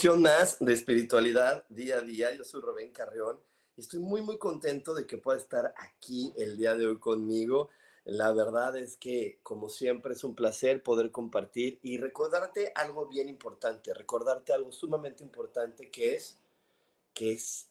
Emisión más de espiritualidad día a día. Yo soy Rubén Carrión y estoy muy, muy contento de que pueda estar aquí el día de hoy conmigo. La verdad es que, como siempre, es un placer poder compartir y recordarte algo bien importante, recordarte algo sumamente importante que es, que es,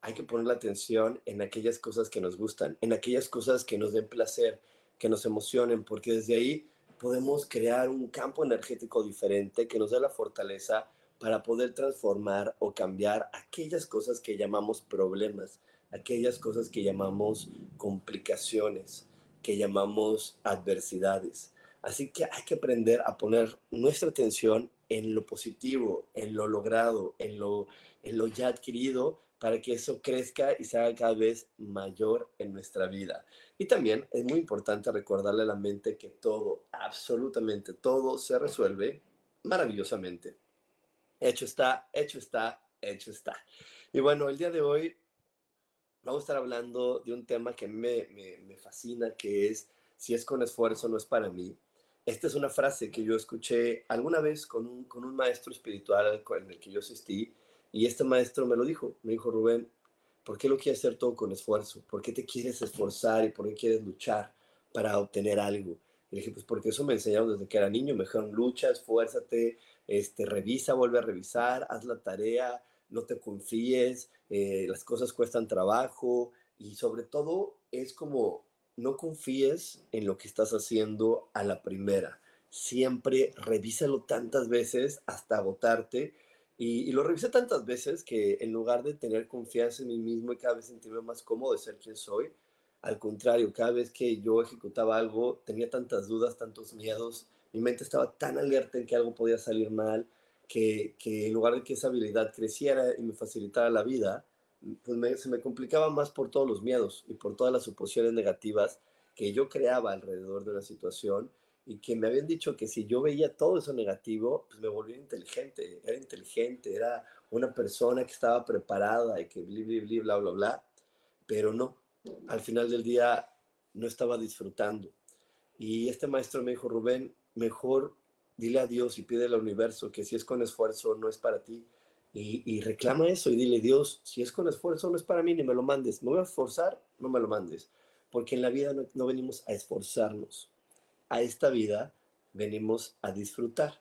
hay que poner la atención en aquellas cosas que nos gustan, en aquellas cosas que nos den placer, que nos emocionen, porque desde ahí podemos crear un campo energético diferente que nos dé la fortaleza para poder transformar o cambiar aquellas cosas que llamamos problemas, aquellas cosas que llamamos complicaciones, que llamamos adversidades. Así que hay que aprender a poner nuestra atención en lo positivo, en lo logrado, en lo, en lo ya adquirido, para que eso crezca y se haga cada vez mayor en nuestra vida. Y también es muy importante recordarle a la mente que todo, absolutamente todo, se resuelve maravillosamente Hecho está, hecho está, hecho está. Y bueno, el día de hoy vamos a estar hablando de un tema que me, me, me fascina, que es, si es con esfuerzo, no es para mí. Esta es una frase que yo escuché alguna vez con un, con un maestro espiritual en el que yo asistí, y este maestro me lo dijo, me dijo, Rubén, ¿por qué lo quieres hacer todo con esfuerzo? ¿Por qué te quieres esforzar y por qué quieres luchar para obtener algo? Y dije, pues porque eso me enseñaron desde que era niño, me dijeron, lucha, esfuérzate, este, revisa, vuelve a revisar, haz la tarea, no te confíes, eh, las cosas cuestan trabajo y sobre todo es como no confíes en lo que estás haciendo a la primera. Siempre revísalo tantas veces hasta agotarte. Y, y, lo revisé tantas veces que en lugar de tener confianza en mí mismo y cada vez sentirme más cómodo de ser quien soy, al contrario, cada vez que yo ejecutaba algo tenía tantas dudas, tantos miedos, mi mente estaba tan alerta en que algo podía salir mal, que, en lugar de que esa habilidad creciera y me facilitara la vida, pues se me complicaba más por todos los miedos y por todas las suposiciones negativas que yo creaba alrededor de una situación y que me habían dicho que si yo veía todo eso negativo, pues me volvía inteligente, era inteligente, era una persona que estaba preparada y que bli, bli, bli, bla, bla, bla, pero no, al final del día no estaba disfrutando. Y este maestro me dijo, Rubén, mejor dile a Dios y pide al universo que si es con esfuerzo no es para ti. Y, reclama eso y dile, Dios, si es con esfuerzo no es para mí, ni me lo mandes. Me voy a esforzar, no me lo mandes. Porque en la vida no, venimos a esforzarnos. A esta vida venimos a disfrutar.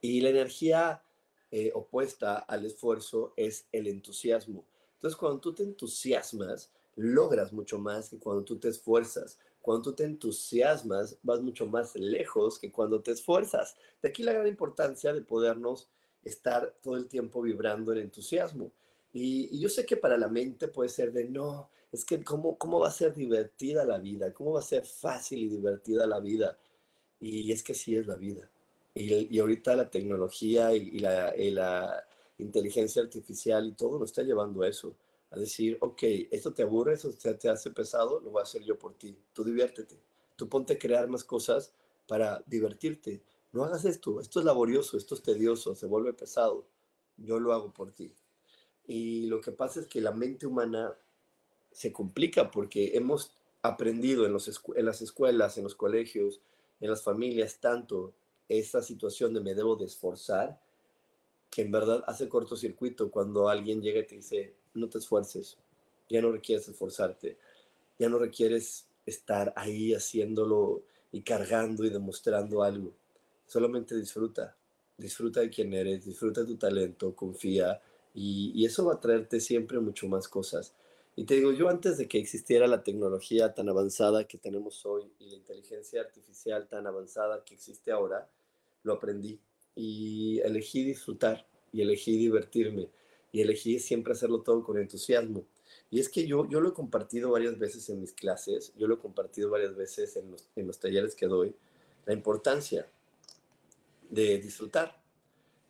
Y la energía eh, opuesta al esfuerzo es el entusiasmo. Entonces, cuando tú te entusiasmas, logras mucho más que cuando tú te esfuerzas. Cuando tú te entusiasmas, vas mucho más lejos que cuando te esfuerzas. De aquí la gran importancia de podernos estar todo el tiempo vibrando en entusiasmo. Y, yo sé que para la mente puede ser de, no, es que ¿cómo, cómo va a ser divertida la vida, cómo va a ser fácil y divertida la vida. Y es que sí es la vida. Y, ahorita la tecnología y, la, y la inteligencia artificial y todo nos está llevando a eso a decir, ok, esto te aburre, esto te hace pesado, lo voy a hacer yo por ti. Tú diviértete. Tú ponte a crear más cosas para divertirte. No hagas esto, esto es laborioso, esto es tedioso, se vuelve pesado. Yo lo hago por ti. Y lo que pasa es que la mente humana se complica porque hemos aprendido en, los en las escuelas, en los colegios, en las familias, tanto esa situación de me debo de esforzar, que en verdad hace cortocircuito cuando alguien llega y te dice, no te esfuerces, ya no requieres esforzarte, ya no requieres estar ahí haciéndolo y cargando y demostrando algo. Solamente disfruta, disfruta de quién eres, disfruta de tu talento, confía y, eso va a traerte siempre mucho más cosas. Y te digo, yo antes de que existiera la tecnología tan avanzada que tenemos hoy y la inteligencia artificial tan avanzada que existe ahora, lo aprendí y elegí disfrutar y elegí divertirme y elegí siempre hacerlo todo con entusiasmo. Y es que yo, yo lo he compartido varias veces en mis clases, yo lo he compartido varias veces en los, en los talleres que doy, la importancia de disfrutar.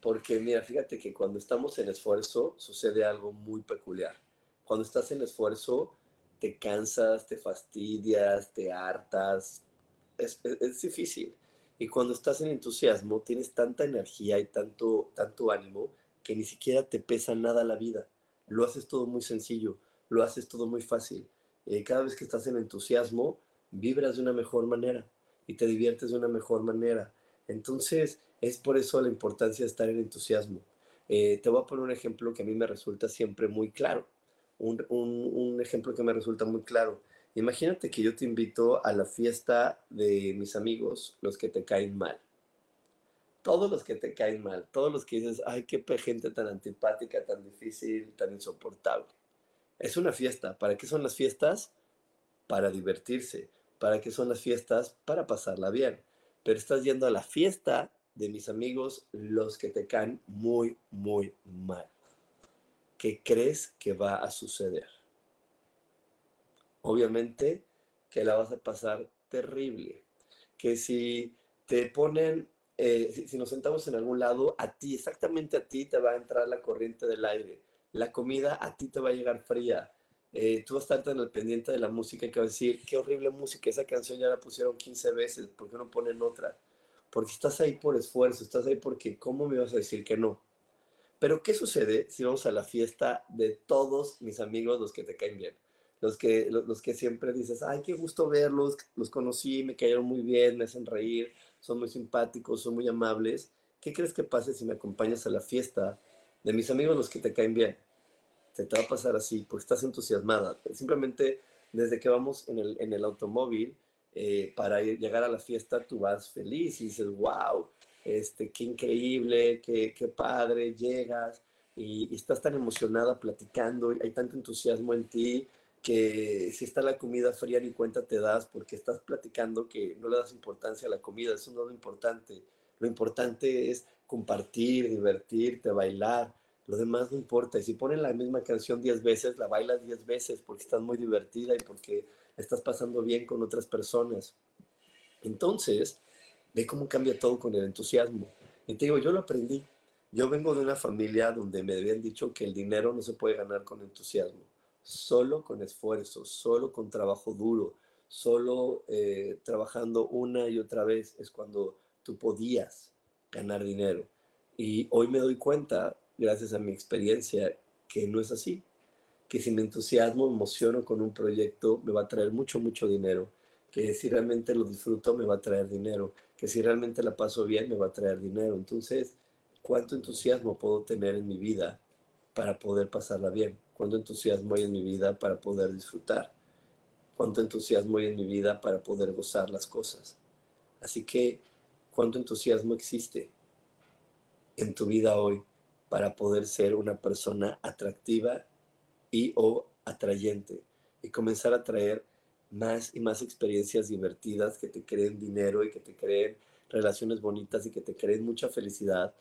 Porque mira, fíjate que cuando estamos en esfuerzo sucede algo muy peculiar. Cuando estás en esfuerzo te cansas, te fastidias, te hartas, es, es, difícil. Y cuando estás en entusiasmo tienes tanta energía y tanto, tanto ánimo que ni siquiera te pesa nada la vida. Lo haces todo muy sencillo, lo haces todo muy fácil. Eh, cada vez que estás en entusiasmo, vibras de una mejor manera y te diviertes de una mejor manera. Entonces, es por eso la importancia de estar en entusiasmo. Eh, te voy a poner un ejemplo que a mí me resulta siempre muy claro. Un, un, ejemplo que me resulta muy claro. Imagínate que yo te invito a la fiesta de mis amigos, los que te caen mal. Todos los que te caen mal, todos los que dices, ay, qué gente tan antipática, tan difícil, tan insoportable. Es una fiesta. ¿Para qué son las fiestas? Para divertirse. ¿Para qué son las fiestas? Para pasarla bien. Pero estás yendo a la fiesta de mis amigos, los que te caen muy, muy mal. ¿Qué crees que va a suceder? Obviamente que la vas a pasar terrible. Que si te ponen, eh, si, nos sentamos en algún lado, a ti, exactamente a ti, te va a entrar la corriente del aire la comida a ti te va a llegar fría. Eh, tú vas a estar tan al pendiente de la música que vas a decir, qué horrible música, esa canción ya la pusieron 15 veces, ¿por qué no ponen otra? Porque estás ahí por esfuerzo, estás ahí porque, ¿cómo me vas a decir que no? Pero, ¿qué sucede si vamos a la fiesta de todos mis amigos, los que te caen bien? Los que, los, que siempre dices, ay, qué gusto verlos, los conocí, me cayeron muy bien, me hacen reír, son muy simpáticos, son muy amables. ¿Qué crees que pase si me acompañas a la fiesta de mis amigos, los que te caen bien? se te va a pasar así, porque estás entusiasmada. Simplemente desde que vamos en el, en el automóvil eh, para llegar a la fiesta, tú vas feliz y dices, wow, este, qué increíble, qué, qué padre, llegas y, estás tan emocionada platicando, hay tanto entusiasmo en ti que si está la comida fría ni cuenta te das porque estás platicando que no le das importancia a la comida, eso no es lo importante. Lo importante es compartir, divertirte, bailar, lo demás no importa. Y si ponen la misma canción 10 veces, la bailas 10 veces porque estás muy divertida y porque estás pasando bien con otras personas. Entonces, ve cómo cambia todo con el entusiasmo. Y te digo, yo lo aprendí. Yo vengo de una familia donde me habían dicho que el dinero no se puede ganar con entusiasmo, solo con esfuerzo, solo con trabajo duro, solo eh, trabajando una y otra vez es cuando tú podías ganar dinero. Y hoy me doy cuenta gracias a mi experiencia, que no es así. Que si me entusiasmo, me emociono con un proyecto, me va a traer mucho, mucho dinero. Que si realmente lo disfruto, me va a traer dinero. Que si realmente la paso bien, me va a traer dinero. Entonces, ¿cuánto entusiasmo puedo tener en mi vida para poder pasarla bien? ¿Cuánto entusiasmo hay en mi vida para poder disfrutar? ¿Cuánto entusiasmo hay en mi vida para poder gozar las cosas? Así que, ¿cuánto entusiasmo existe en tu vida hoy para poder ser una persona atractiva y o atrayente y comenzar a traer más y más experiencias divertidas que te creen dinero y que te creen relaciones bonitas y que te creen mucha felicidad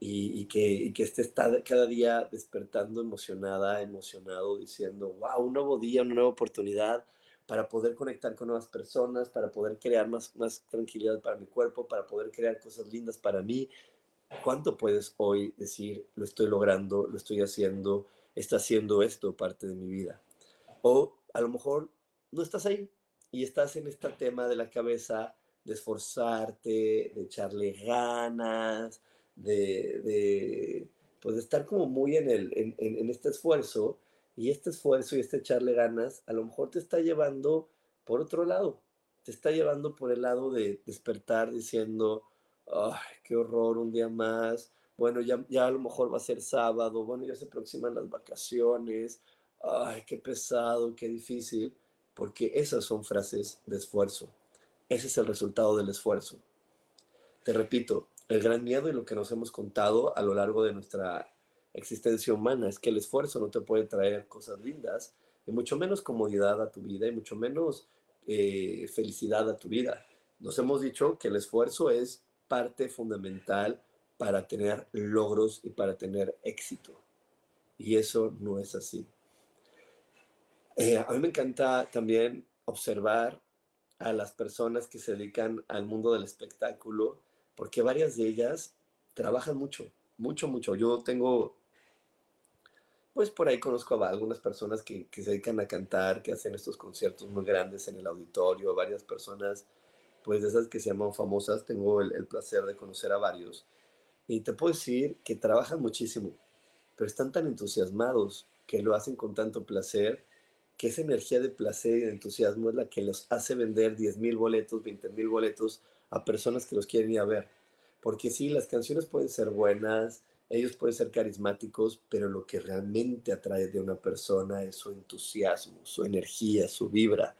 y, que, y que estés cada día despertando emocionada, emocionado, diciendo, wow, un nuevo día, una nueva oportunidad para poder conectar con nuevas personas, para poder crear más, más tranquilidad para mi cuerpo, para poder crear cosas lindas para mí, ¿Cuánto puedes hoy decir, lo estoy logrando, lo estoy haciendo, está haciendo esto parte de mi vida? O a lo mejor no estás ahí y estás en este tema de la cabeza de esforzarte, de echarle ganas, de, de pues estar como muy en, el, en, en este esfuerzo y este esfuerzo y este echarle ganas a lo mejor te está llevando por otro lado, te está llevando por el lado de despertar diciendo, ay, qué horror, un día más, bueno, ya, ya a lo mejor va a ser sábado, bueno, ya se aproximan las vacaciones, ay, qué pesado, qué difícil, porque esas son frases de esfuerzo. Ese es el resultado del esfuerzo. Te repito, el gran miedo y lo que nos hemos contado a lo largo de nuestra existencia humana es que el esfuerzo no te puede traer cosas lindas y mucho menos comodidad a tu vida y mucho menos eh, felicidad a tu vida. Nos hemos dicho que el esfuerzo es parte fundamental para tener logros y para tener éxito. Y eso no es así. Eh, a mí me encanta también observar a las personas que se dedican al mundo del espectáculo, porque varias de ellas trabajan mucho, mucho, mucho. Yo tengo, pues por ahí conozco a algunas personas que, se dedican a cantar, que hacen estos conciertos muy grandes en el auditorio, varias personas, pues de esas que se llaman famosas, tengo el, el placer de conocer a varios. Y te puedo decir que trabajan muchísimo, pero están tan entusiasmados que lo hacen con tanto placer que esa energía de placer y de entusiasmo es la que los hace vender 10 mil boletos, 20 mil boletos a personas que los quieren ir a ver. Porque sí, las canciones pueden ser buenas, ellos pueden ser carismáticos, pero lo que realmente atrae de una persona es su entusiasmo, su energía, su vibra.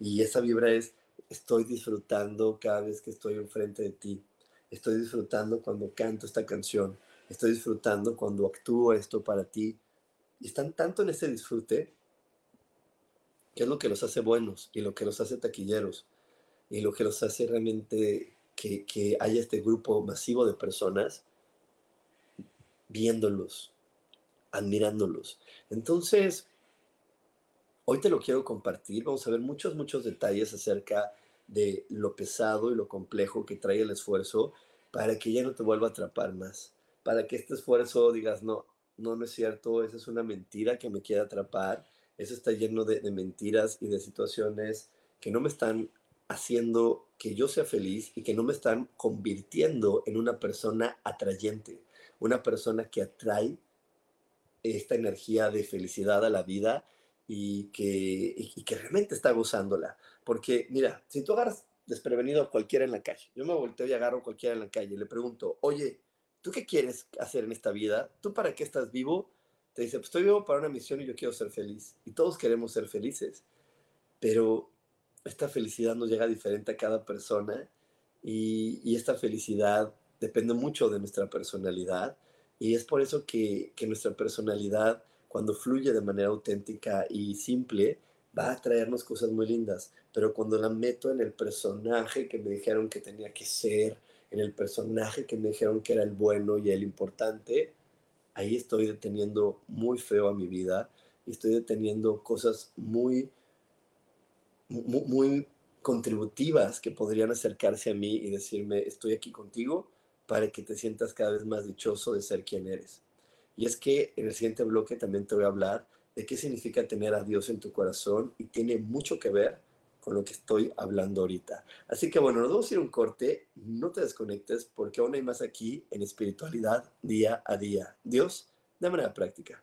Y esa vibra es, estoy disfrutando cada vez que estoy enfrente de ti. Estoy disfrutando cuando canto esta canción. Estoy disfrutando cuando actúo esto para ti. Y están tanto en ese disfrute ¿Qué es lo que los hace buenos y lo que los hace taquilleros y lo que los hace realmente que, que haya este grupo masivo de personas viéndolos, admirándolos? Entonces, hoy te lo quiero compartir. Vamos a ver muchos, muchos detalles acerca de lo pesado y lo complejo que trae el esfuerzo para que ya no te vuelva a atrapar más. Para que este esfuerzo digas, no, no, no es cierto, esa es una mentira que me quiere atrapar eso está lleno de, mentiras y de situaciones que no me están haciendo que yo sea feliz y que no me están convirtiendo en una persona atrayente, una persona que atrae esta energía de felicidad a la vida y que, y que realmente está gozándola. Porque mira, si tú agarras desprevenido a cualquiera en la calle, yo me volteo y agarro a cualquiera en la calle y le pregunto, oye, ¿tú qué quieres hacer en esta vida? ¿Tú para qué estás vivo? te dice, pues estoy vivo para una misión y yo quiero ser feliz. Y todos queremos ser felices, pero esta felicidad nos llega diferente a cada persona y, y esta felicidad depende mucho de nuestra personalidad y es por eso que, que nuestra personalidad, cuando fluye de manera auténtica y simple, va a traernos cosas muy lindas, pero cuando la meto en el personaje que me dijeron que tenía que ser, en el personaje que me dijeron que era el bueno y el importante, ahí estoy deteniendo muy feo a mi vida y estoy deteniendo cosas muy, muy, contributivas que podrían acercarse a mí y decirme, estoy aquí contigo para que te sientas cada vez más dichoso de ser quien eres. Y es que en el siguiente bloque también te voy a hablar de qué significa tener a Dios en tu corazón y tiene mucho que ver con lo que estoy hablando ahorita. Así que bueno, nos vamos a ir un corte, no te desconectes porque aún hay más aquí en espiritualidad día a día. Dios, de manera práctica.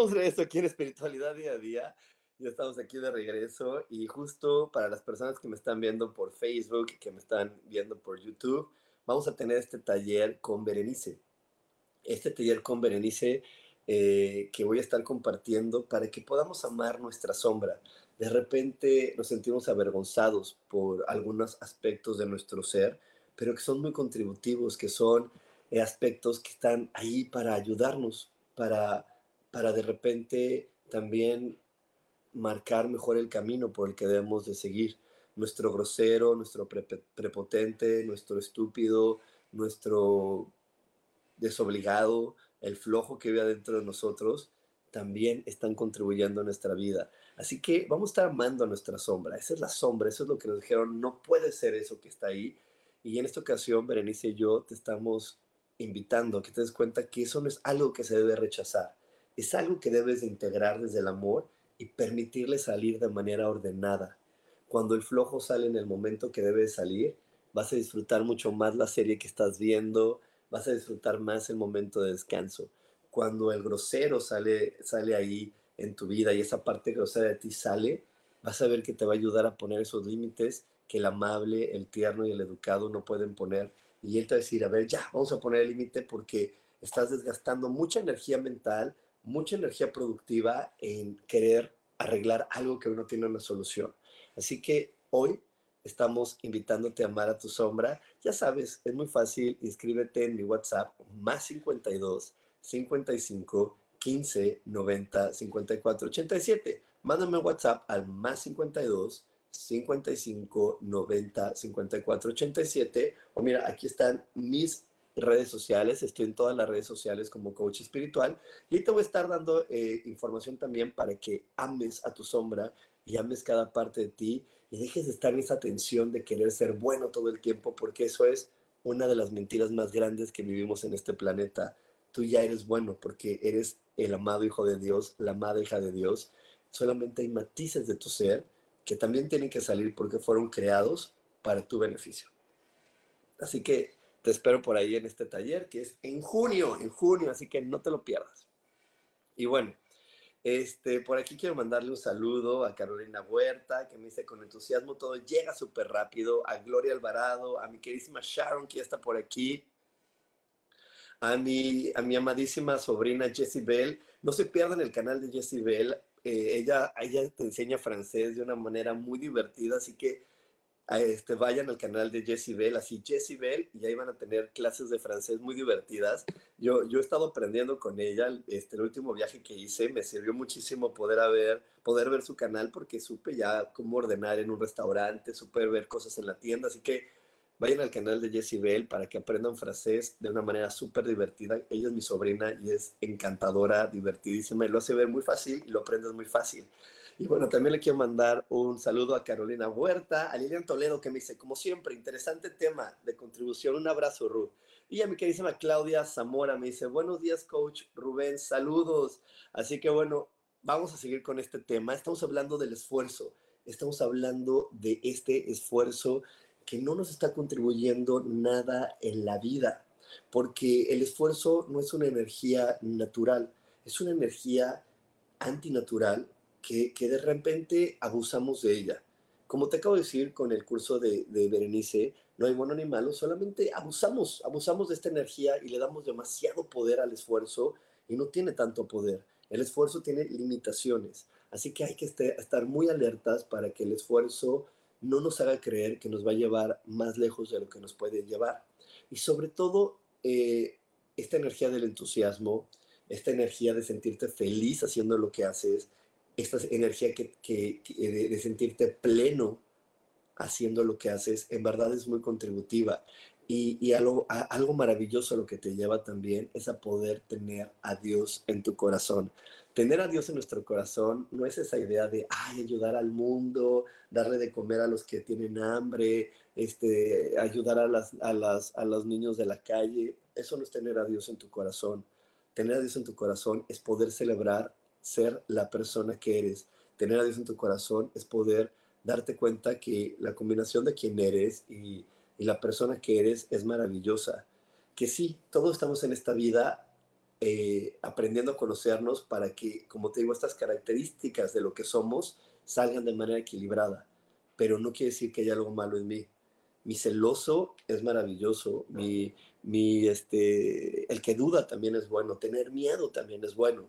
Estamos regreso aquí en Espiritualidad Día a Día. Ya estamos aquí de regreso y justo para las personas que me están viendo por Facebook, que me están viendo por YouTube, vamos a tener este taller con Berenice. Este taller con Berenice eh, que voy a estar compartiendo para que podamos amar nuestra sombra. De repente nos sentimos avergonzados por algunos aspectos de nuestro ser, pero que son muy contributivos, que son eh, aspectos que están ahí para ayudarnos, para para de repente también marcar mejor el camino por el que debemos de seguir. Nuestro grosero, nuestro prepotente, nuestro estúpido, nuestro desobligado, el flojo que vive adentro de nosotros, también están contribuyendo a nuestra vida. Así que vamos a estar amando a nuestra sombra. Esa es la sombra, eso es lo que nos dijeron, no puede ser eso que está ahí. Y en esta ocasión, Berenice y yo te estamos invitando a que te des cuenta que eso no es algo que se debe rechazar es algo que debes de integrar desde el amor y permitirle salir de manera ordenada. Cuando el flojo sale en el momento que debe salir, vas a disfrutar mucho más la serie que estás viendo, vas a disfrutar más el momento de descanso. Cuando el grosero sale, sale ahí en tu vida y esa parte grosera de ti sale, vas a ver que te va a ayudar a poner esos límites que el amable, el tierno y el educado no pueden poner. Y él te va a decir, a ver, ya, vamos a poner el límite porque estás desgastando mucha energía mental, mucha energía productiva en querer arreglar algo que uno tiene una solución. Así que hoy estamos invitándote a amar a tu sombra. Ya sabes, es muy fácil, inscríbete en mi WhatsApp más 52 55 15 90 54 87. Mándame un WhatsApp al más 52 55 90 54 87. O mira, aquí están mis redes sociales, estoy en todas las redes sociales como coach espiritual y te voy a estar dando eh, información también para que ames a tu sombra y ames cada parte de ti y dejes de estar en esa tensión de querer ser bueno todo el tiempo porque eso es una de las mentiras más grandes que vivimos en este planeta. Tú ya eres bueno porque eres el amado hijo de Dios, la amada hija de Dios. Solamente hay matices de tu ser que también tienen que salir porque fueron creados para tu beneficio. Así que te espero por ahí en este taller, que es en junio, en junio, así que no te lo pierdas. Y bueno, este, por aquí quiero mandarle un saludo a Carolina Huerta, que me dice con entusiasmo todo llega súper rápido, a Gloria Alvarado, a mi queridísima Sharon, que ya está por aquí, a mi, a mi amadísima sobrina Jessie Bell. No se pierdan el canal de Jessie Bell, eh, ella, ella te enseña francés de una manera muy divertida, así que este, vayan al canal de Jessie Bell, así Jessie Bell, y ahí van a tener clases de francés muy divertidas. Yo, yo he estado aprendiendo con ella, este, el último viaje que hice me sirvió muchísimo poder, haber, poder ver su canal porque supe ya cómo ordenar en un restaurante, supe ver cosas en la tienda, así que vayan al canal de Jessie Bell para que aprendan francés de una manera súper divertida. Ella es mi sobrina y es encantadora, divertidísima y lo hace ver muy fácil y lo aprendes muy fácil. Y bueno, también le quiero mandar un saludo a Carolina Huerta, a Lilian Toledo, que me dice, como siempre, interesante tema de contribución. Un abrazo, Ruth. Y a mi queridísima Claudia Zamora me dice, buenos días, coach Rubén, saludos. Así que bueno, vamos a seguir con este tema. Estamos hablando del esfuerzo, estamos hablando de este esfuerzo que no nos está contribuyendo nada en la vida, porque el esfuerzo no es una energía natural, es una energía antinatural que, de repente abusamos de ella. Como te acabo de decir con el curso de, Berenice, no hay bueno ni malo, solamente abusamos, abusamos de esta energía y le damos demasiado poder al esfuerzo y no tiene tanto poder. El esfuerzo tiene limitaciones, así que hay que este, estar muy alertas para que el esfuerzo no nos haga creer que nos va a llevar más lejos de lo que nos puede llevar. Y sobre todo, eh, esta energía del entusiasmo, esta energía de sentirte feliz haciendo lo que haces, esta energía que, de, sentirte pleno haciendo lo que haces, en verdad es muy contributiva. Y, algo, algo maravilloso lo que te lleva también es a poder tener a Dios en tu corazón. Tener a Dios en nuestro corazón no es esa idea de ay, ayudar al mundo, darle de comer a los que tienen hambre, este, ayudar a, las, a, las, a los niños de la calle. Eso no es tener a Dios en tu corazón. Tener a Dios en tu corazón es poder celebrar ser la persona que eres. Tener a Dios en tu corazón es poder darte cuenta que la combinación de quién eres y, la persona que eres es maravillosa. Que sí, todos estamos en esta vida eh, aprendiendo a conocernos para que, como te digo, estas características de lo que somos salgan de manera equilibrada. Pero no quiere decir que haya algo malo en mí. Mi celoso es maravilloso. Mi, mi, este, el que duda también es bueno. Tener miedo también es bueno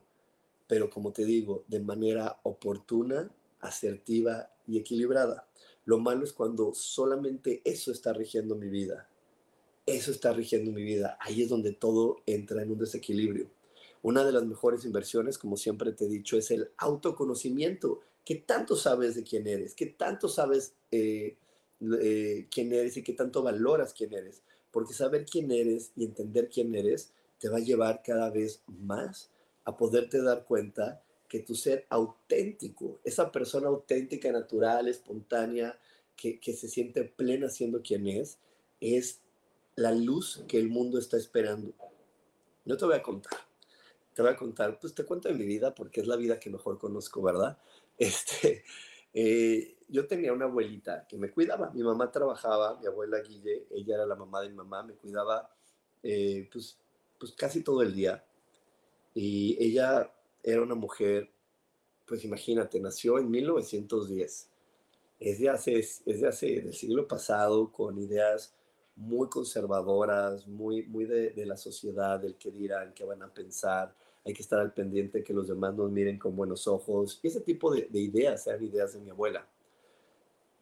pero como te digo, de manera oportuna, asertiva y equilibrada. Lo malo es cuando solamente eso está rigiendo mi vida. Eso está rigiendo mi vida. Ahí es donde todo entra en un desequilibrio. Una de las mejores inversiones, como siempre te he dicho, es el autoconocimiento. ¿Qué tanto sabes de quién eres? ¿Qué tanto sabes eh, eh, quién eres y qué tanto valoras quién eres? Porque saber quién eres y entender quién eres te va a llevar cada vez más a poderte dar cuenta que tu ser auténtico, esa persona auténtica, natural, espontánea, que, se siente plena siendo quien es, es la luz que el mundo está esperando. No te voy a contar, te voy a contar, pues te cuento de mi vida porque es la vida que mejor conozco, ¿verdad? Este, eh, yo tenía una abuelita que me cuidaba, mi mamá trabajaba, mi abuela Guille, ella era la mamá de mi mamá, me cuidaba eh, pues, pues casi todo el día y ella era una mujer, pues imagínate, nació en 1910. Es de hace, es de hace del siglo pasado, con ideas muy conservadoras, muy, muy de, de, la sociedad, del que dirán, qué van a pensar. Hay que estar al pendiente que los demás nos miren con buenos ojos. Y ese tipo de, de ideas eran ideas de mi abuela.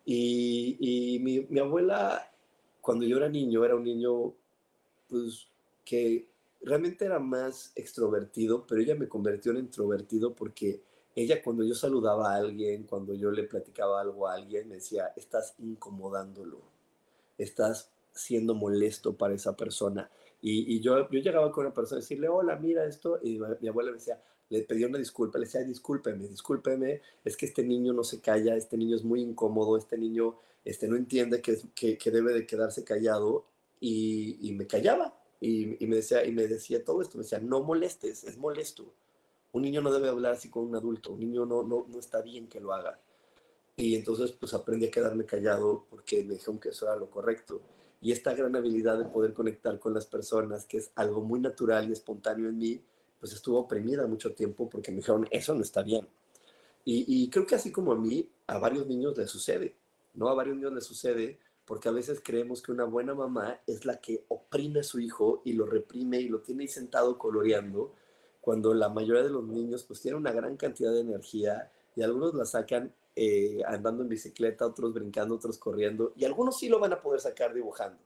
Y, y mi, mi, abuela, cuando yo era niño, era un niño pues, que realmente era más extrovertido, pero ella me convirtió en introvertido porque ella cuando yo saludaba a alguien, cuando yo le platicaba algo a alguien, me decía, estás incomodándolo, estás siendo molesto para esa persona. Y, yo, yo llegaba con una persona a decirle, hola, mira esto, y mi, abuela me decía, le pedía una disculpa, le decía, discúlpeme, discúlpeme, es que este niño no se calla, este niño es muy incómodo, este niño este, no entiende que, que, que debe de quedarse callado, y, y me callaba, y, me decía, y me decía todo esto, me decía, no molestes, es molesto. Un niño no debe hablar así con un adulto, un niño no, no, no está bien que lo haga. Y entonces pues aprendí a quedarme callado porque me dijeron que eso era lo correcto. Y esta gran habilidad de poder conectar con las personas, que es algo muy natural y espontáneo en mí, pues estuvo oprimida mucho tiempo porque me dijeron, eso no está bien. Y, y creo que así como a mí, a varios niños les sucede, ¿no? A varios niños les sucede porque a veces creemos que una buena mamá es la que oprime a su hijo y lo reprime y lo tiene ahí sentado coloreando, cuando la mayoría de los niños pues tienen una gran cantidad de energía y algunos la sacan eh, andando en bicicleta, otros brincando, otros corriendo, y algunos sí lo van a poder sacar dibujando,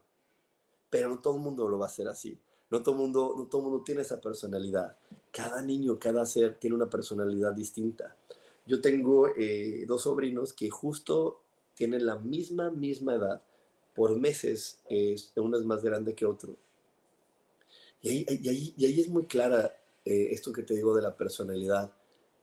pero no todo el mundo lo va a hacer así. No todo, mundo, no todo mundo tiene esa personalidad. Cada niño, cada ser tiene una personalidad distinta. Yo tengo eh, dos sobrinos que justo tienen la misma, misma edad, por meses, uno es más grande que otro. Y ahí, es muy clara eh, esto que te digo de la personalidad.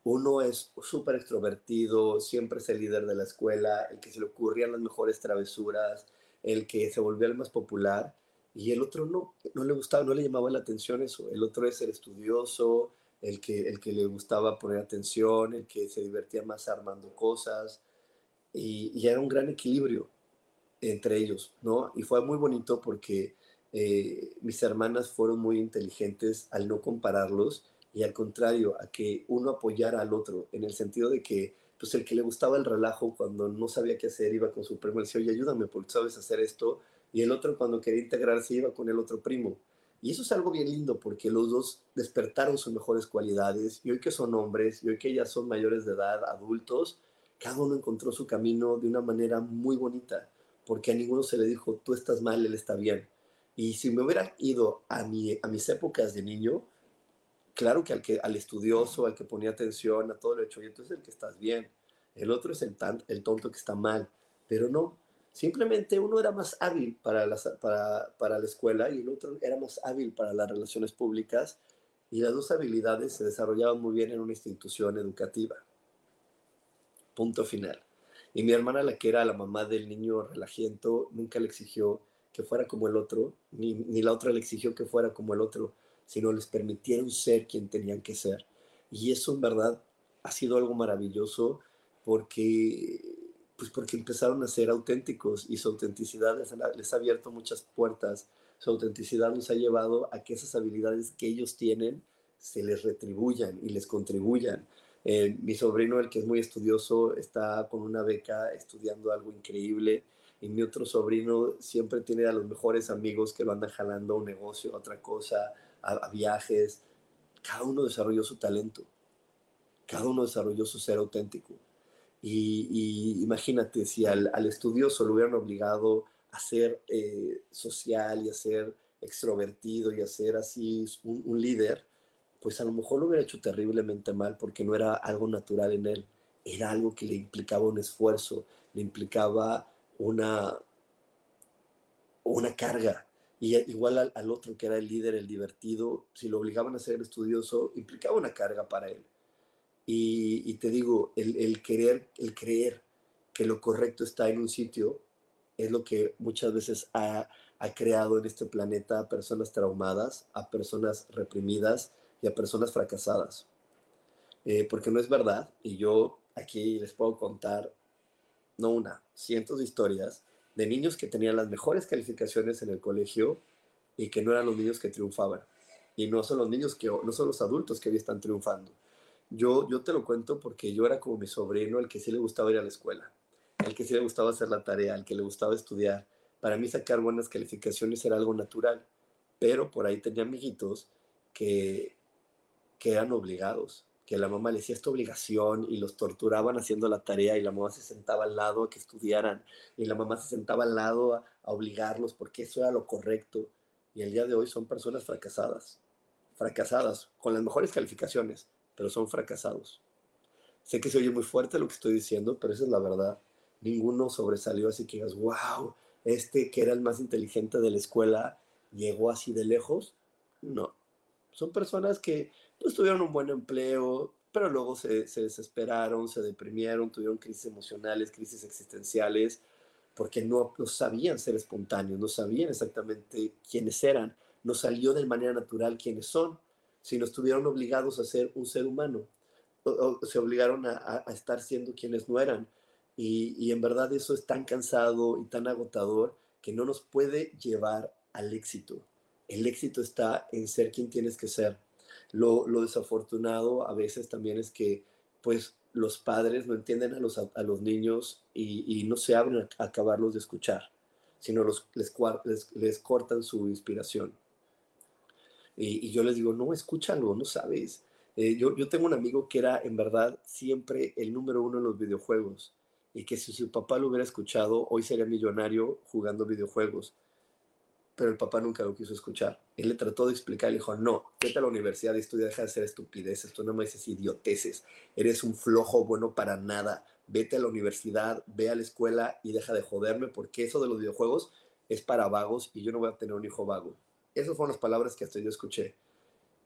Uno es súper extrovertido, siempre es el líder de la escuela, el que se le ocurrían las mejores travesuras, el que se volvía el más popular, y el otro no, no le gustaba, no le llamaba la atención eso. El otro es el estudioso, el que, el que le gustaba poner atención, el que se divertía más armando cosas, y, y era un gran equilibrio entre ellos, ¿no? Y fue muy bonito porque eh, mis hermanas fueron muy inteligentes al no compararlos y al contrario, a que uno apoyara al otro, en el sentido de que, pues el que le gustaba el relajo cuando no sabía qué hacer, iba con su primo y decía, oye, ayúdame porque sabes hacer esto, y el otro cuando quería integrarse iba con el otro primo. Y eso es algo bien lindo porque los dos despertaron sus mejores cualidades y hoy que son hombres y hoy que ya son mayores de edad, adultos, cada uno encontró su camino de una manera muy bonita porque a ninguno se le dijo, tú estás mal, él está bien. Y si me hubiera ido a, mi, a mis épocas de niño, claro que al, que al estudioso, al que ponía atención a todo lo hecho, y entonces el que estás bien, el otro es el, tan, el tonto que está mal, pero no, simplemente uno era más hábil para, las, para, para la escuela y el otro era más hábil para las relaciones públicas y las dos habilidades se desarrollaban muy bien en una institución educativa. Punto final. Y mi hermana, la que era la mamá del niño relajiento, nunca le exigió que fuera como el otro, ni, ni la otra le exigió que fuera como el otro, sino les permitieron ser quien tenían que ser. Y eso en verdad ha sido algo maravilloso porque, pues porque empezaron a ser auténticos y su autenticidad les, les ha abierto muchas puertas. Su autenticidad nos ha llevado a que esas habilidades que ellos tienen se les retribuyan y les contribuyan. Eh, mi sobrino, el que es muy estudioso, está con una beca estudiando algo increíble. Y mi otro sobrino siempre tiene a los mejores amigos que lo andan jalando a un negocio, a otra cosa, a, viajes. Cada uno desarrolló su talento. Cada uno desarrolló su ser auténtico. Y, imagínate si al, estudioso lo hubieran obligado a ser eh, social y a ser extrovertido y a ser así un líder, pues a lo mejor lo hubiera hecho terriblemente mal porque no era algo natural en él, era algo que le implicaba un esfuerzo, le implicaba una, una carga. Y igual al, otro que era el líder, el divertido, si lo obligaban a ser estudioso, implicaba una carga para él. Y, te digo, el, querer, el creer que lo correcto está en un sitio es lo que muchas veces ha, ha creado en este planeta a personas traumadas, a personas reprimidas, y a personas fracasadas. Eh, porque no es verdad, y yo aquí les puedo contar, no una, cientos de historias de niños que tenían las mejores calificaciones en el colegio y que no eran los niños que triunfaban. Y no son los niños que, no son los adultos que hoy están triunfando. Yo, yo te lo cuento porque yo era como mi sobrino, el que sí le gustaba ir a la escuela, el que sí le gustaba hacer la tarea, el que le gustaba estudiar. Para mí sacar buenas calificaciones era algo natural, pero por ahí tenía amiguitos que que eran obligados, que la mamá les decía esta obligación y los torturaban haciendo la tarea y la mamá se sentaba al lado a que estudiaran y la mamá se sentaba al lado a, obligarlos porque eso era lo correcto. Y el día de hoy son personas fracasadas, fracasadas, con las mejores calificaciones, pero son fracasados. Sé que se oye muy fuerte lo que estoy diciendo, pero esa es la verdad. Ninguno sobresalió así que digas, wow, este que era el más inteligente de la escuela llegó así de lejos. No, son personas que pues tuvieron un buen empleo, pero luego se, desesperaron, se deprimieron, tuvieron crisis emocionales, crisis existenciales, porque no, no sabían ser espontáneos, no sabían exactamente quiénes eran, no salió de manera natural quiénes son, sino estuvieron obligados a ser un ser humano, o, se obligaron a, estar siendo quienes no eran. Y, y en verdad eso es tan cansado y tan agotador que no nos puede llevar al éxito. El éxito está en ser quien tienes que ser lo, desafortunado a veces también es que pues los padres no entienden a los, a, los niños y, no se abren a, acabarlos de escuchar, sino los, les, les, cortan su inspiración. Y, yo les digo, no, escúchalo, no sabes. Eh, yo, yo tengo un amigo que era en verdad siempre el número uno en los videojuegos y que si su papá lo hubiera escuchado, hoy sería millonario jugando videojuegos pero el papá nunca lo quiso escuchar. Él le trató de explicar y le dijo, no, vete a la universidad y estudia, deja de hacer estupideces, tú no me dices idioteces, eres un flojo bueno para nada, vete a la universidad, ve a la escuela y deja de joderme porque eso de los videojuegos es para vagos y yo no voy a tener un hijo vago. Esas fueron las palabras que hasta yo escuché.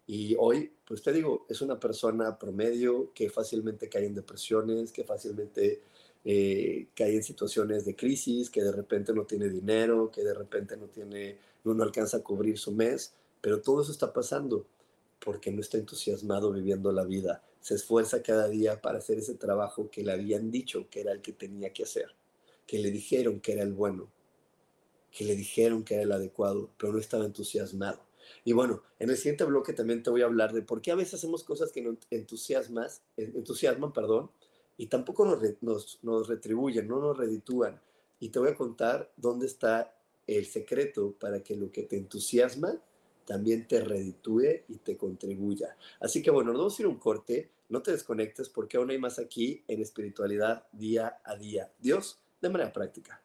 Y hoy, pues te digo, es una persona promedio que fácilmente cae en depresiones, que fácilmente eh, que hay en situaciones de crisis, que de repente no tiene dinero, que de repente no tiene, no, alcanza a cubrir su mes, pero todo eso está pasando porque no está entusiasmado viviendo la vida. Se esfuerza cada día para hacer ese trabajo que le habían dicho que era el que tenía que hacer, que le dijeron que era el bueno, que le dijeron que era el adecuado, pero no estaba entusiasmado. Y bueno, en el siguiente bloque también te voy a hablar de por qué a veces hacemos cosas que nos entusiasmas, entusiasman, perdón, y tampoco nos, retribuyen, no nos reditúan. Y te voy a contar dónde está el secreto para que lo que te entusiasma también te reditúe y te contribuya. Así que bueno, nos vamos a ir un corte, no te desconectes porque aún hay más aquí en espiritualidad día a día. Dios, de manera práctica.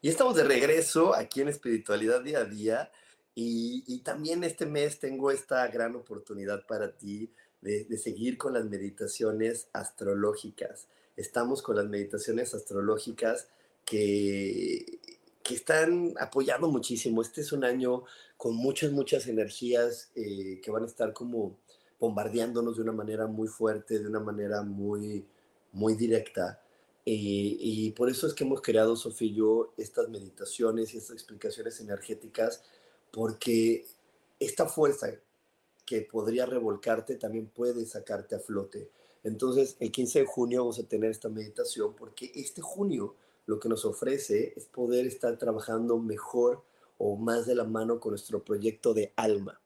Y estamos de regreso aquí en Espiritualidad Día a Día. Y, también este mes tengo esta gran oportunidad para ti de, seguir con las meditaciones astrológicas. Estamos con las meditaciones astrológicas que, que están apoyando muchísimo. Este es un año con muchas, muchas energías eh, que van a estar como bombardeándonos de una manera muy fuerte, de una manera muy, muy directa. Eh, y por eso es que hemos creado, Sofía y yo, estas meditaciones y estas explicaciones energéticas, porque esta fuerza que podría revolcarte también puede sacarte a flote. Entonces, el 15 de junio vamos a tener esta meditación porque este junio lo que nos ofrece es poder estar trabajando mejor o más de la mano con nuestro proyecto de alma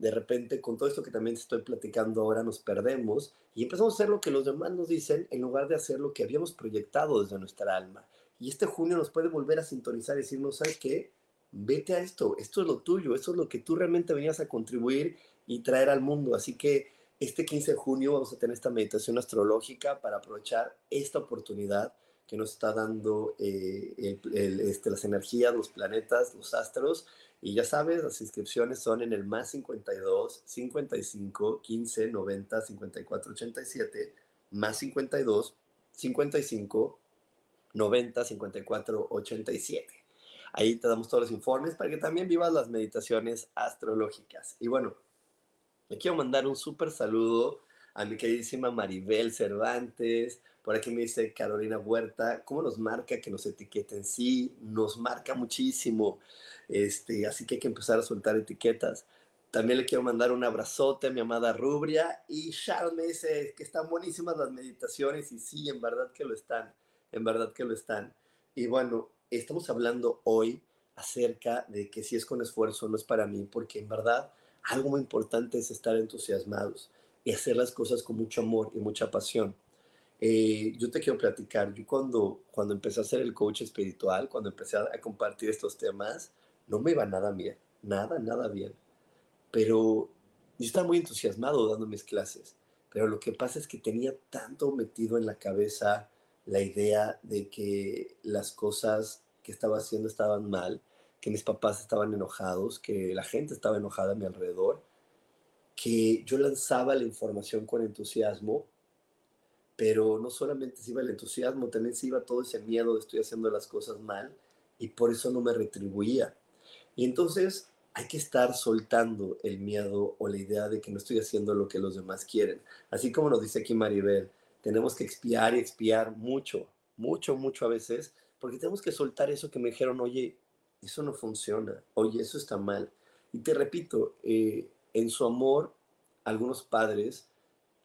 de repente con todo esto que también te estoy platicando ahora nos perdemos y empezamos a hacer lo que los demás nos dicen en lugar de hacer lo que habíamos proyectado desde nuestra alma. Y este junio nos puede volver a sintonizar y decirnos, ¿sabes qué? Vete a esto, esto es lo tuyo, esto es lo que tú realmente venías a contribuir y traer al mundo. Así que este 15 de junio vamos a tener esta meditación astrológica para aprovechar esta oportunidad que nos está dando eh, este, las energías, los planetas, los astros y ya sabes, las inscripciones son en el más 52 55 15 90 54 87, más 52 55 90 54 87. Ahí te damos todos los informes para que también vivas las meditaciones astrológicas. Y bueno, me quiero mandar un súper saludo a mi queridísima Maribel Cervantes, por aquí me dice Carolina Huerta, ¿cómo nos marca que nos etiqueten? Sí, nos marca muchísimo. Este, así que hay que empezar a soltar etiquetas. También le quiero mandar un abrazote a mi amada Rubria. Y Sharon me dice que están buenísimas las meditaciones. Y sí, en verdad que lo están. En verdad que lo están. Y bueno, estamos hablando hoy acerca de que si es con esfuerzo no es para mí, porque en verdad algo muy importante es estar entusiasmados y hacer las cosas con mucho amor y mucha pasión. Eh, yo te quiero platicar, yo cuando, cuando empecé a hacer el coach espiritual, cuando empecé a, compartir estos temas, no me iba nada bien, nada, nada bien. Pero yo estaba muy entusiasmado dando mis clases, pero lo que pasa es que tenía tanto metido en la cabeza la idea de que las cosas que estaba haciendo estaban mal, que mis papás estaban enojados, que la gente estaba enojada a mi alrededor, que yo lanzaba la información con entusiasmo, pero no solamente se iba el entusiasmo, también se iba todo ese miedo de estoy haciendo las cosas mal y por eso no me retribuía. Y entonces hay que estar soltando el miedo o la idea de que no estoy haciendo lo que los demás quieren. Así como nos dice aquí Maribel, tenemos que expiar y expiar mucho, mucho, mucho a veces, porque tenemos que soltar eso que me dijeron, oye, eso no funciona, oye, eso está mal. Y te repito, eh, en su amor, algunos padres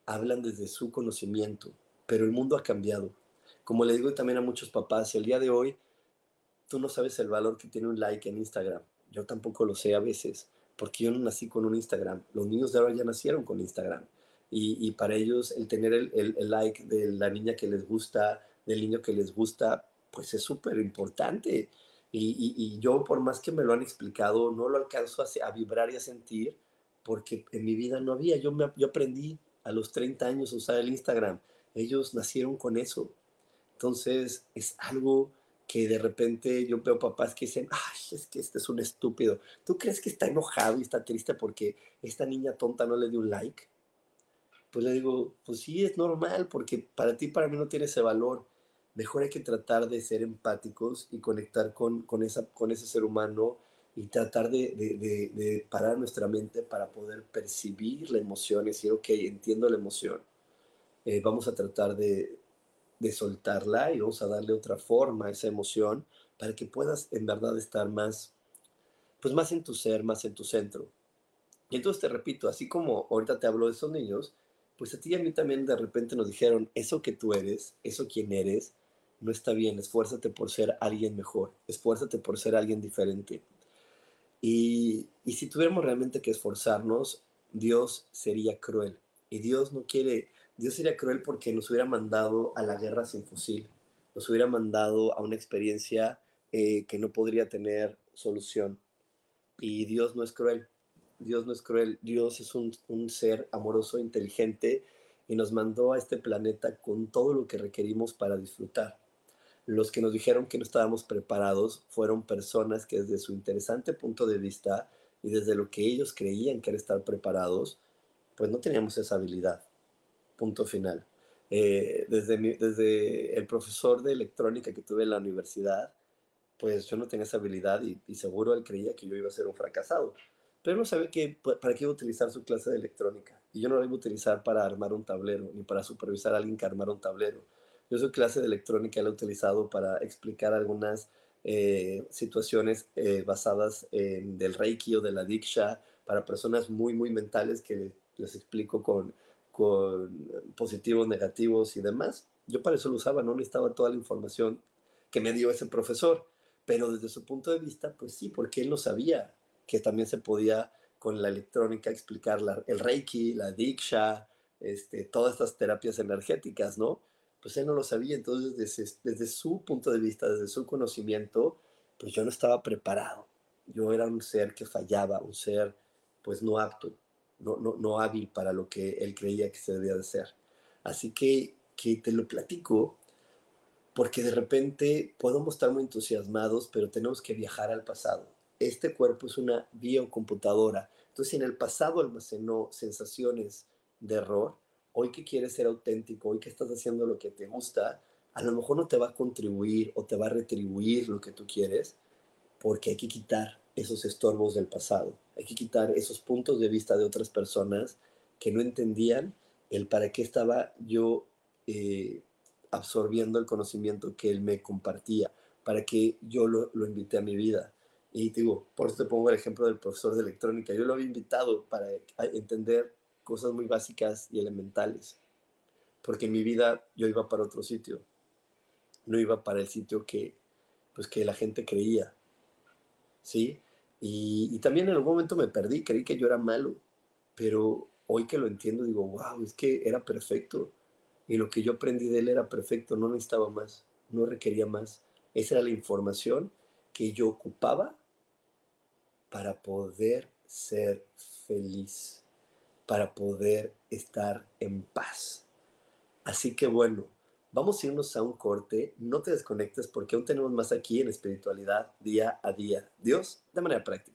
hablan desde su conocimiento, pero el mundo ha cambiado. Como le digo también a muchos papás, el día de hoy, tú no sabes el valor que tiene un like en Instagram yo tampoco lo sé a veces, porque yo no nací con un Instagram. Los niños de ahora ya nacieron con Instagram. Y, para ellos el tener el, like de la niña que les gusta, del niño que les gusta, pues es súper importante. Y, yo, por más que me lo han explicado, no lo alcanzo a, vibrar y a sentir, porque en mi vida no había. Yo, me, yo aprendí a los 30 años a usar el Instagram. Ellos nacieron con eso. Entonces, es algo que de repente yo veo papás que dicen, ay, es que este es un estúpido. ¿Tú crees que está enojado y está triste porque esta niña tonta no le dio un like? Pues le digo, pues sí, es normal, porque para ti, para mí no tiene ese valor. Mejor hay que tratar de ser empáticos y conectar con, con, esa, con ese ser humano y tratar de, de, de, parar nuestra mente para poder percibir la emoción y decir, ok, entiendo la emoción. Eh, vamos a tratar de, de soltarla y vamos a darle otra forma a esa emoción para que puedas en verdad estar más, pues más en tu ser, más en tu centro. Y entonces te repito, así como ahorita te hablo de esos niños, pues a ti y a mí también de repente nos dijeron, eso que tú eres, eso quien eres, no está bien, esfuérzate por ser alguien mejor, esfuérzate por ser alguien diferente. Y, y si tuviéramos realmente que esforzarnos, Dios sería cruel. Y Dios no quiere Dios sería cruel porque nos hubiera mandado a la guerra sin fusil, nos hubiera mandado a una experiencia eh, que no podría tener solución. Y Dios no es cruel, Dios no es cruel, Dios es un, un ser amoroso, inteligente y nos mandó a este planeta con todo lo que requerimos para disfrutar. Los que nos dijeron que no estábamos preparados fueron personas que desde su interesante punto de vista y desde lo que ellos creían que era estar preparados, pues no teníamos esa habilidad punto final. Eh, desde, desde el profesor de electrónica que tuve en la universidad, pues yo no tenía esa habilidad y, seguro él creía que yo iba a ser un fracasado. Pero no sabía que, para qué iba a utilizar su clase de electrónica. Y yo no la iba a utilizar para armar un tablero, ni para supervisar a alguien que armara un tablero. Yo su clase de electrónica la he utilizado para explicar algunas eh, situaciones eh, basadas en del Reiki o de la Diksha para personas muy, muy mentales que les explico con con positivos, negativos y demás. Yo para eso lo usaba, no necesitaba toda la información que me dio ese profesor, pero desde su punto de vista, pues sí, porque él no sabía que también se podía con la electrónica explicar el Reiki, la Diksha, este, todas estas terapias energéticas, ¿no? Pues él no lo sabía, entonces desde, desde su punto de vista, desde su conocimiento, pues yo no estaba preparado. Yo era un ser que fallaba, un ser pues no apto no, hábil para lo que él creía que se debía de ser. Así que, que te lo platico porque de repente podemos estar muy entusiasmados, pero tenemos que viajar al pasado. Este cuerpo es una biocomputadora. Entonces, si en el pasado almacenó sensaciones de error, hoy que quieres ser auténtico, hoy que estás haciendo lo que te gusta, a lo mejor no te va a contribuir o te va a retribuir lo que tú quieres, porque hay que quitar esos estorbos del pasado. Hay que quitar esos puntos de vista de otras personas que no entendían el para qué estaba yo eh, absorbiendo el conocimiento que él me compartía, para que yo lo, lo invité a mi vida. Y digo, por eso te pongo el ejemplo del profesor de electrónica. Yo lo había invitado para entender cosas muy básicas y elementales, porque en mi vida yo iba para otro sitio, no iba para el sitio que, pues, que la gente creía, ¿sí? Y, también en algún momento me perdí, creí que yo era malo, pero hoy que lo entiendo digo, wow, es que era perfecto. Y lo que yo aprendí de él era perfecto, no necesitaba más, no requería más. Esa era la información que yo ocupaba para poder ser feliz, para poder estar en paz. Así que bueno, Vamos a irnos a un corte, no te desconectes porque aún tenemos más aquí en espiritualidad día a día. Dios, de manera práctica.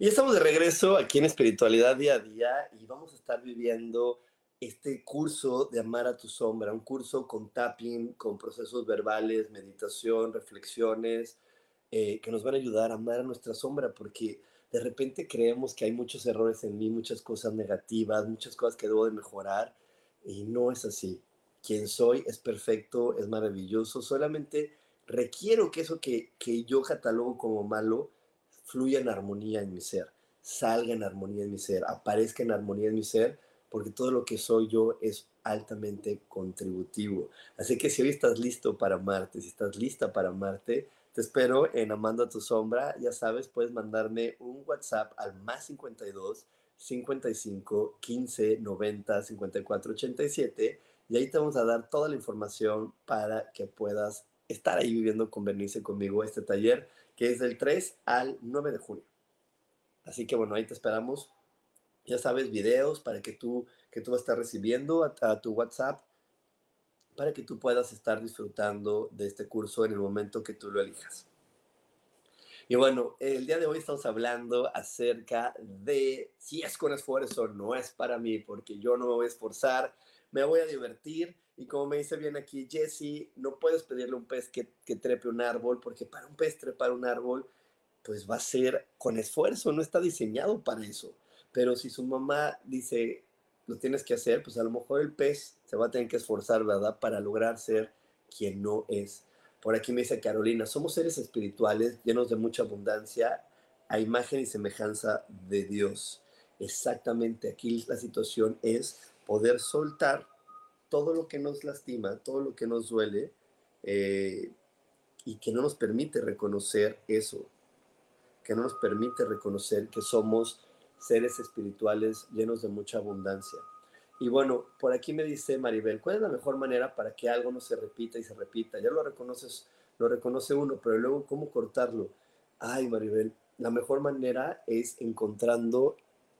Y estamos de regreso aquí en Espiritualidad Día a Día y vamos a estar viviendo este curso de Amar a tu Sombra, un curso con tapping, con procesos verbales, meditación, reflexiones, eh, que nos van a ayudar a amar a nuestra sombra, porque de repente creemos que hay muchos errores en mí, muchas cosas negativas, muchas cosas que debo de mejorar, y no es así. Quien soy es perfecto, es maravilloso, solamente requiero que eso que, que yo catalogo como malo, fluya en armonía en mi ser, salga en armonía en mi ser, aparezca en armonía en mi ser, porque todo lo que soy yo es altamente contributivo. Así que si hoy estás listo para amarte, si estás lista para amarte, te espero en Amando a tu Sombra. Ya sabes, puedes mandarme un WhatsApp al más 52 55 15 90 54 87 y ahí te vamos a dar toda la información para que puedas estar ahí viviendo con Bernice conmigo este taller que es del 3 al 9 de junio. Así que bueno, ahí te esperamos. Ya sabes, videos para que tú, que tú vas a estar recibiendo a, tu WhatsApp para que tú puedas estar disfrutando de este curso en el momento que tú lo elijas. Y bueno, el día de hoy estamos hablando acerca de si es con esfuerzo, no es para mí, porque yo no me voy a esforzar, me voy a divertir y como me dice bien aquí Jesse, no puedes pedirle a un pez que, que trepe un árbol, porque para un pez trepar un árbol, pues va a ser con esfuerzo, no está diseñado para eso. Pero si su mamá dice, lo tienes que hacer, pues a lo mejor el pez se va a tener que esforzar, ¿verdad? Para lograr ser quien no es. Por aquí me dice Carolina, somos seres espirituales llenos de mucha abundancia a imagen y semejanza de Dios. Exactamente, aquí la situación es poder soltar todo lo que nos lastima, todo lo que nos duele eh, y que no nos permite reconocer eso, que no nos permite reconocer que somos seres espirituales llenos de mucha abundancia. Y bueno, por aquí me dice Maribel, ¿cuál es la mejor manera para que algo no se repita y se repita? Ya lo reconoces, lo reconoce uno, pero luego cómo cortarlo. Ay, Maribel, la mejor manera es encontrando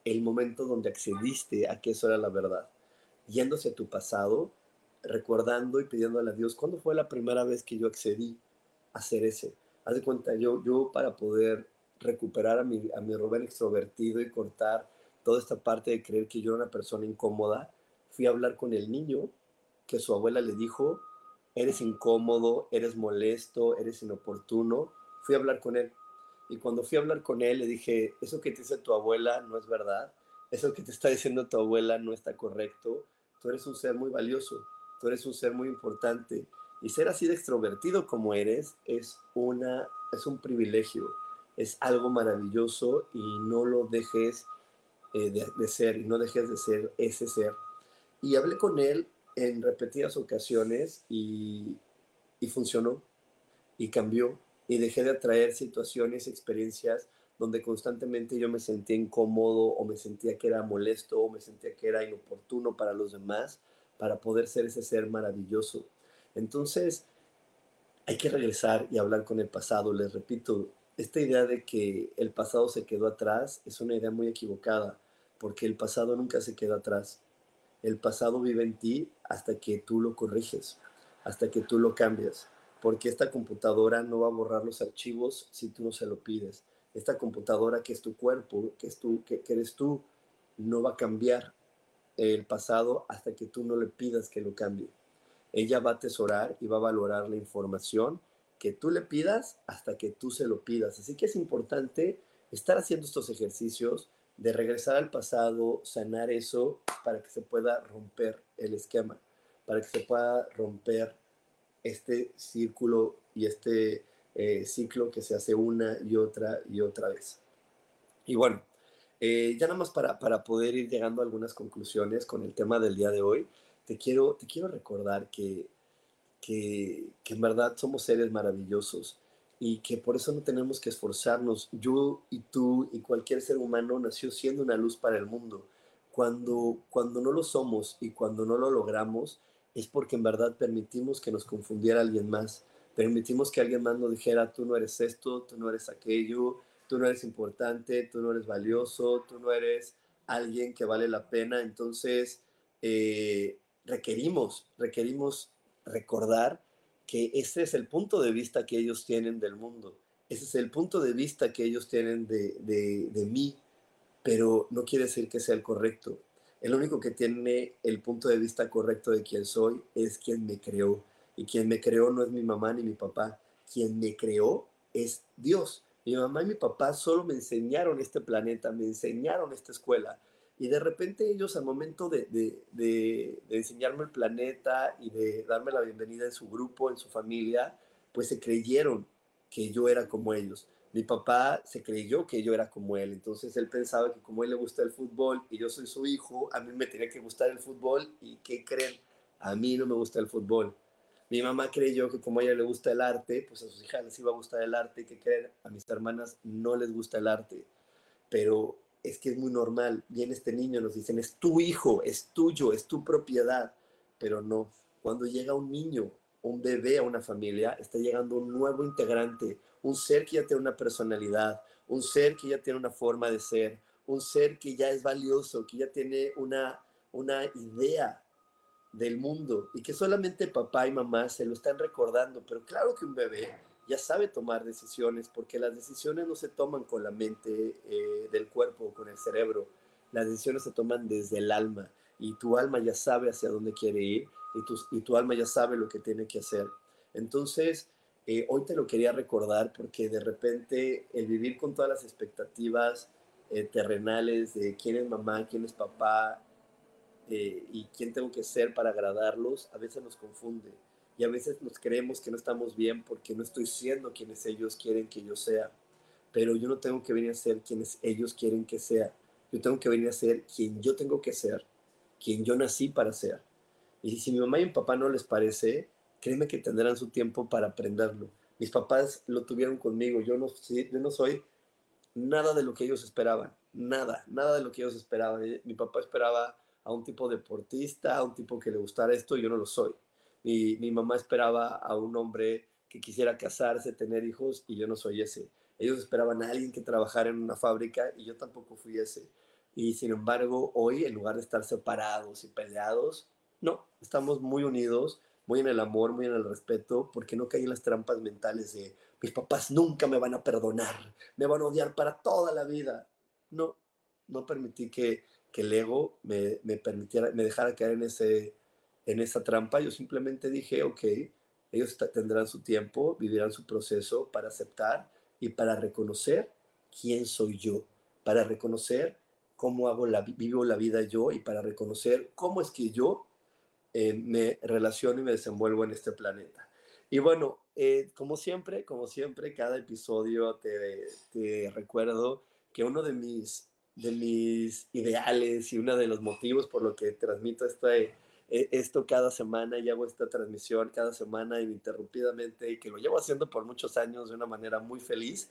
el momento donde accediste a que eso era la verdad yéndose a tu pasado, recordando y pidiéndole a Dios, ¿cuándo fue la primera vez que yo accedí a hacer ese? Haz de cuenta, yo, yo para poder recuperar a mi, a mi Rubén extrovertido y cortar toda esta parte de creer que yo era una persona incómoda, fui a hablar con el niño que su abuela le dijo, eres incómodo, eres molesto, eres inoportuno. Fui a hablar con él. Y cuando fui a hablar con él, le dije, eso que te dice tu abuela no es verdad, eso que te está diciendo tu abuela no está correcto, Tú eres un ser muy valioso, tú eres un ser muy importante. Y ser así de extrovertido como eres es, una, es un privilegio, es algo maravilloso y no lo dejes eh, de, ser y no dejes de ser ese ser. Y hablé con él en repetidas ocasiones y, y funcionó y cambió y dejé de atraer situaciones, experiencias donde constantemente yo me sentía incómodo o me sentía que era molesto o me sentía que era inoportuno para los demás para poder ser ese ser maravilloso. Entonces, hay que regresar y hablar con el pasado. Les repito, esta idea de que el pasado se quedó atrás es una idea muy equivocada, porque el pasado nunca se queda atrás. El pasado vive en ti hasta que tú lo corriges, hasta que tú lo cambias, porque esta computadora no va a borrar los archivos si tú no se lo pides. Esta computadora que es tu cuerpo, que, es tú, que, eres tú, no va a cambiar el pasado hasta que tú no le pidas que lo cambie. Ella va a atesorar y va a valorar la información que tú le pidas hasta que tú se lo pidas. Así que es importante estar haciendo estos ejercicios de regresar al pasado, sanar eso para que se pueda romper el esquema, para que se pueda romper este círculo y este eh, ciclo que se hace una y otra y otra vez. Y bueno, eh, ya nada más para, para poder ir llegando a algunas conclusiones con el tema del día de hoy, te quiero, te quiero recordar que que, en verdad somos seres maravillosos y que por eso no tenemos que esforzarnos. Yo y tú y cualquier ser humano nació siendo una luz para el mundo. Cuando, cuando no lo somos y cuando no lo logramos, es porque en verdad permitimos que nos confundiera alguien más. Permitimos que alguien más nos dijera, tú no eres esto, tú no eres aquello, tú no eres importante, tú no eres valioso, tú no eres alguien que vale la pena. Entonces, eh, requerimos, requerimos recordar que ese es el punto de vista que ellos tienen del mundo, ese es el punto de vista que ellos tienen de, de, mí, pero no quiere decir que sea el correcto. El único que tiene el punto de vista correcto de quién soy es quien me creó. Y quien me creó no es mi mamá ni mi papá. Quien me creó es Dios. Mi mamá y mi papá solo me enseñaron este planeta, me enseñaron esta escuela, y de repente ellos al momento de, de, enseñarme el planeta y de darme la bienvenida en su grupo, en su familia, pues se creyeron que yo era como ellos. Mi papá se creyó que yo era como él, entonces él pensaba que como él le gusta el fútbol y yo soy su hijo, a mí me tenía que gustar el fútbol y ¿qué creen? A mí no me gusta el fútbol. Mi mamá creyó que como a ella le gusta el arte, pues a sus hijas les iba a gustar el arte, ¿qué creen? A mis hermanas no les gusta el arte, pero es que es muy normal, viene este niño, nos dicen, es tu hijo, es tuyo, es tu propiedad, pero no, cuando llega un niño, un bebé a una familia, está llegando un nuevo integrante, un ser que ya tiene una personalidad, un ser que ya tiene una forma de ser, un ser que ya es valioso, que ya tiene una, una idea del mundo y que solamente papá y mamá se lo están recordando, pero claro que un bebé ya sabe tomar decisiones, porque las decisiones no se toman con la mente eh, del cuerpo o con el cerebro, las decisiones se toman desde el alma y tu alma ya sabe hacia dónde quiere ir y tu, y tu alma ya sabe lo que tiene que hacer. Entonces, eh, hoy te lo quería recordar porque de repente el vivir con todas las expectativas eh, terrenales de quién es mamá, quién es papá y quién tengo que ser para agradarlos, a veces nos confunde y a veces nos creemos que no estamos bien porque no estoy siendo quienes ellos quieren que yo sea. Pero yo no tengo que venir a ser quienes ellos quieren que sea. Yo tengo que venir a ser quien yo tengo que ser, quien yo nací para ser. Y si mi mamá y mi papá no les parece, créeme que tendrán su tiempo para aprenderlo. Mis papás lo tuvieron conmigo. Yo no, yo no soy nada de lo que ellos esperaban. Nada, nada de lo que ellos esperaban. Mi papá esperaba a un tipo deportista, a un tipo que le gustara esto, yo no lo soy. Mi, mi mamá esperaba a un hombre que quisiera casarse, tener hijos, y yo no soy ese. Ellos esperaban a alguien que trabajara en una fábrica y yo tampoco fui ese. Y sin embargo, hoy, en lugar de estar separados y peleados, no, estamos muy unidos, muy en el amor, muy en el respeto, porque no caí en las trampas mentales de mis papás nunca me van a perdonar, me van a odiar para toda la vida. No, no permití que, que el ego me, me, permitiera, me dejara caer en ese, en esa trampa, yo simplemente dije, ok, ellos tendrán su tiempo, vivirán su proceso para aceptar y para reconocer quién soy yo, para reconocer cómo vivo la vida yo y para reconocer cómo es que yo eh, me relaciono y me desenvuelvo en este planeta. Y bueno, eh, como siempre, como siempre, cada episodio te, te recuerdo que uno de mis, de mis ideales y uno de los motivos por lo que transmito este esto cada semana y hago esta transmisión cada semana ininterrumpidamente y que lo llevo haciendo por muchos años de una manera muy feliz,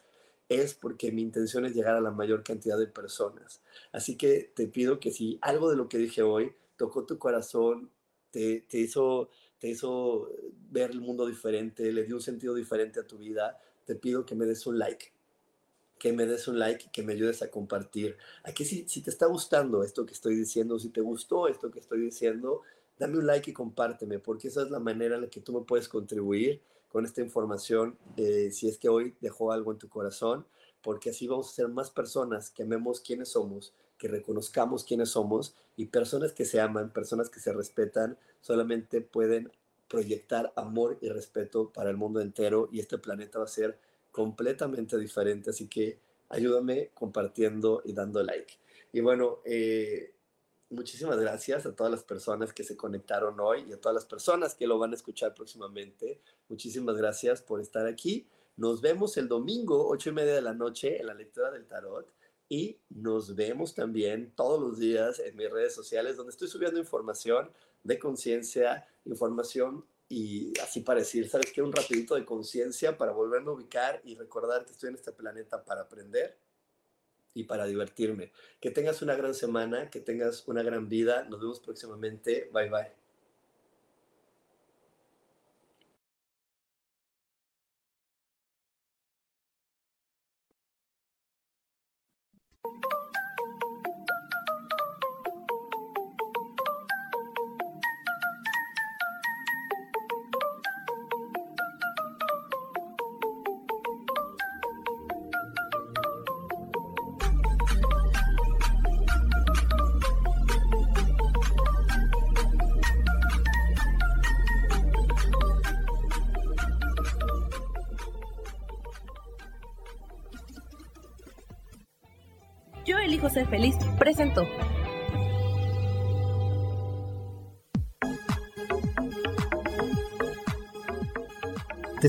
es porque mi intención es llegar a la mayor cantidad de personas. Así que te pido que si algo de lo que dije hoy tocó tu corazón, te, te hizo, te hizo ver el mundo diferente, le dio un sentido diferente a tu vida, te pido que me des un like que me des un like que me ayudes a compartir. Aquí si, si te está gustando esto que estoy diciendo, si te gustó esto que estoy diciendo, dame un like y compárteme, porque esa es la manera en la que tú me puedes contribuir con esta información, si es que hoy dejó algo en tu corazón, porque así vamos a ser más personas que amemos quiénes somos, que reconozcamos quiénes somos y personas que se aman, personas que se respetan, solamente pueden proyectar amor y respeto para el mundo entero y este planeta va a ser completamente diferente. Así que ayúdame compartiendo y dando like. Y bueno, eh, muchísimas gracias a todas las personas que se conectaron hoy y a todas las personas que lo van a escuchar próximamente. Muchísimas gracias por estar aquí. Nos vemos el domingo, ocho y media de la noche, en la lectura del tarot. Y nos vemos también todos los días en mis redes sociales, donde estoy subiendo información de conciencia, información y así para decir, ¿sabes qué? Un rapidito de conciencia para volverme a ubicar y recordar que estoy en este planeta para aprender y para divertirme. Que tengas una gran semana, que tengas una gran vida. Nos vemos próximamente. Bye bye.